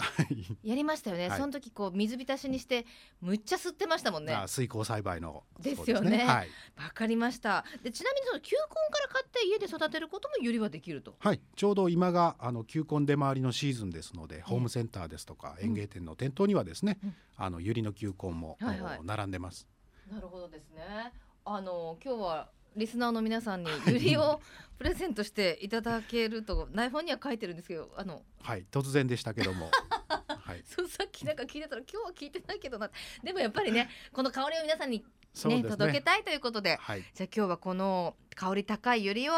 やりましたよね、はい。その時こう水浸しにしてむっちゃ吸ってましたもんね。あ水耕栽培の。ですよね。そうはい、わかりました。でちなみにその球根から買って家で育てることもユリはできると？はい、ちょうど今があの球根出回りのシーズンですので、ホームセンターですとかうん園芸店の店頭にはですね、うん。あのユリの球根も、はいはい。並んでます。なるほどですね。あの今日はリスナーの皆さんにユリをプレゼントしていただけると内本には書いてるんですけどあのはい、突然でしたけども、はい、*laughs* そうさっきなんか聞いてたら今日は聞いてないけどな。でもやっぱりねこの香りを皆さんにね。ね。届けたいということで。はい、じゃあ今日はこの香り高いユリを、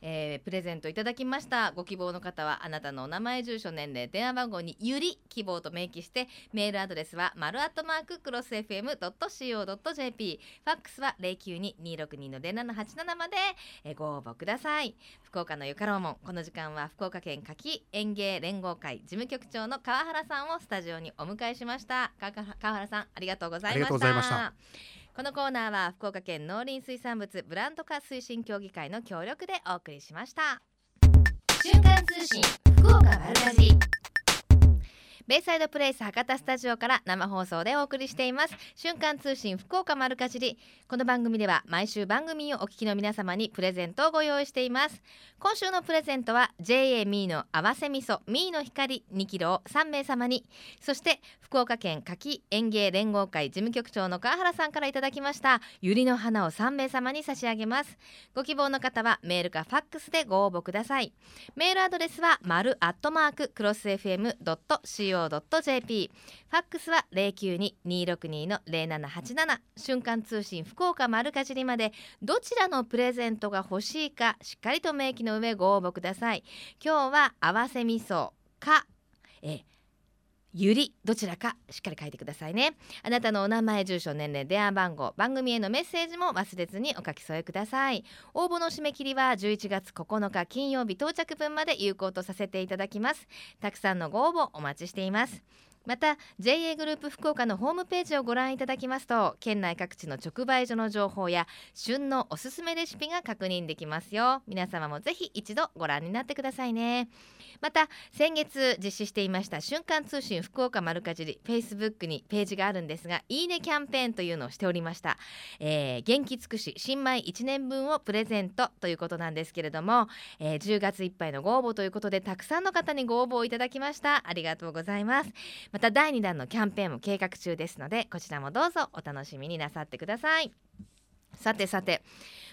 えープレゼントいただきました。ご希望の方はあなたのお名前住所年齢電話番号にユリ希望と明記してメールアドレスは丸アットマーククロス FM.co.jp ファックスは092-262の0787まで、えーご応募ください。福岡のゆかろうもんこの時間は福岡県柿園芸連合会事務局長の川原さんをスタジオにお迎えしました。川川原さんありがとうございましたこのコーナーは福岡県農林水産物ブランド化推進協議会の協力でお送りしました。瞬間通信福岡丸かじりベイサイドプレイス博多スタジオから生放送でお送りしています。瞬間通信福岡丸かじり。この番組では毎週番組をお聞きの皆様にプレゼントをご用意しています。今週のプレゼントは JA ミーの合わせ味噌ミーの光2キロを3名様に。そして福岡県柿園芸連合会事務局長の川原さんからいただきましたゆりの花を3名様に差し上げます。ご希望の方はメールかファックスでご応募ください。メールアドレスは丸アットマーククロス京 .jp ファックスは092-262の0787瞬間通信福岡丸かじりまで。どちらのプレゼントが欲しいかしっかりと明記の上ご応募ください。今日は合わせ味噌か。えゆりどちらかしっかり書いてくださいね。あなたのお名前住所年齢電話番号番組へのメッセージも忘れずにお書き添えください。応募の締め切りは11月9日金曜日到着分まで有効とさせていただきます。たくさんのご応募お待ちしています。また JA グループ福岡のホームページをご覧いただきますと県内各地の直売所の情報や旬のおすすめレシピが確認できますよ。皆様もぜひ一度ご覧になってくださいね。また先月実施していました瞬間通信福岡丸かじり Facebook にページがあるんですがいいねキャンペーンというのをしておりました、えー元気尽くし新米1年分をプレゼントということなんですけれども、えー10月いっぱいのご応募ということでたくさんの方にご応募をいただきました。ありがとうございます。また第2弾のキャンペーンも計画中ですのでこちらもどうぞお楽しみになさってください。さてさて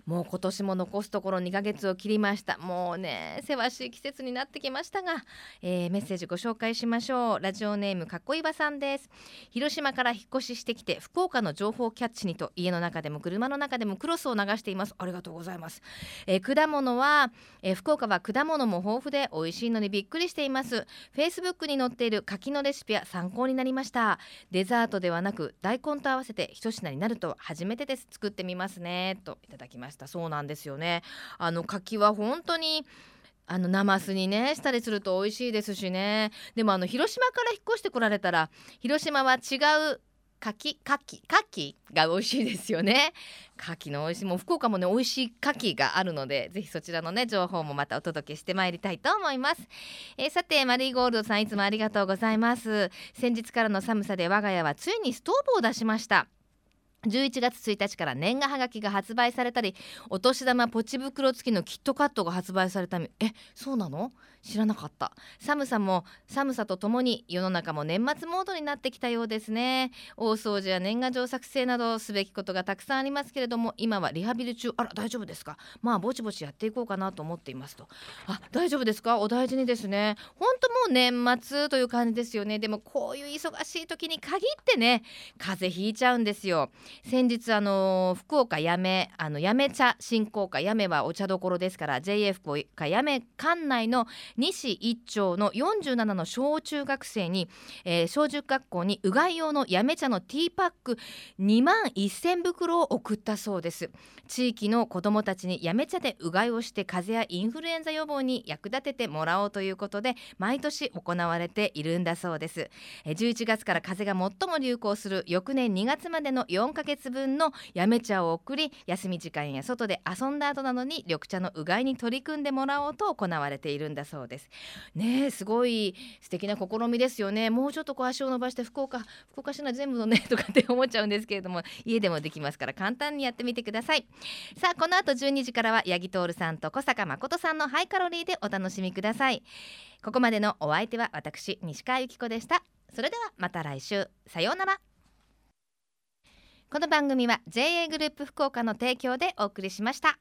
もう今年も残すところ2ヶ月を切りました。もうねせわしい季節になってきましたが、えー、メッセージご紹介しましょう。ラジオネームかっこいばさんです。広島から引っ越ししてきて福岡の情報キャッチにと家の中でも車の中でもクロスを流しています。ありがとうございます、えー、果物は、えー、福岡は果物も豊富で美味しいのにびっくりしています。フェイスブックに載っている柿のレシピは参考になりました。デザートではなく大根と合わせて一品になると初めてです。作ってみます。ねといただきました。そうなんですよね。あの柿は本当にあのナマスにねしたりすると美味しいですしね。でもあの広島から引っ越してこられたら広島は違う柿柿柿が美味しいですよね。柿の美味しいもう福岡もね美味しい柿があるのでぜひそちらのね情報もまたお届けしてまいりたいと思います、えー、さてマリーゴールドさんいつもありがとうございます。先日からの寒さで我が家はついにストーブを出しました。11月1日から年賀はがきが発売されたりお年玉ポチ袋付きのキットカットが発売されたりえそうなの？知らなかった。寒さも寒さとともに世の中も年末モードになってきたようですね。大掃除や年賀状作成などすべきことがたくさんありますけれども今はリハビリ中。あら大丈夫ですか？まあぼちぼちやっていこうかなと思っていますと。あ大丈夫ですか？お大事にですね。本当もう年末という感じですよね。でもこういう忙しい時に限ってね風邪ひいちゃうんですよ。先日あの福岡やめあのやめ茶振興会やめはお茶どころですから JA 福岡やめ館内の西一町の47の小中学生に、えー、小中学校にうがい用のやめ茶のティーパック2万1000袋を送ったそうです。地域の子どもたちにやめ茶でうがいをして風邪やインフルエンザ予防に役立ててもらおうということで毎年行われているんだそうです。11月から風邪が最も流行する翌年2月までの4ヶ月分のやめ茶を送り休み時間や外で遊んだ後などに緑茶のうがいに取り組んでもらおうと行われているんだそうそうです。ねすごい素敵な試みですよね。もうちょっとこう足を伸ばして福岡福岡市内全部のね *laughs* とかって思っちゃうんですけれども家でもできますから簡単にやってみてください。さあこの後12時からは八木徹さんと小坂誠さんのハイカロリーでお楽しみください。ここまでのお相手は私西川由紀子でした。それではまた来週。さようなら。この番組は JA グループ福岡の提供でお送りしました。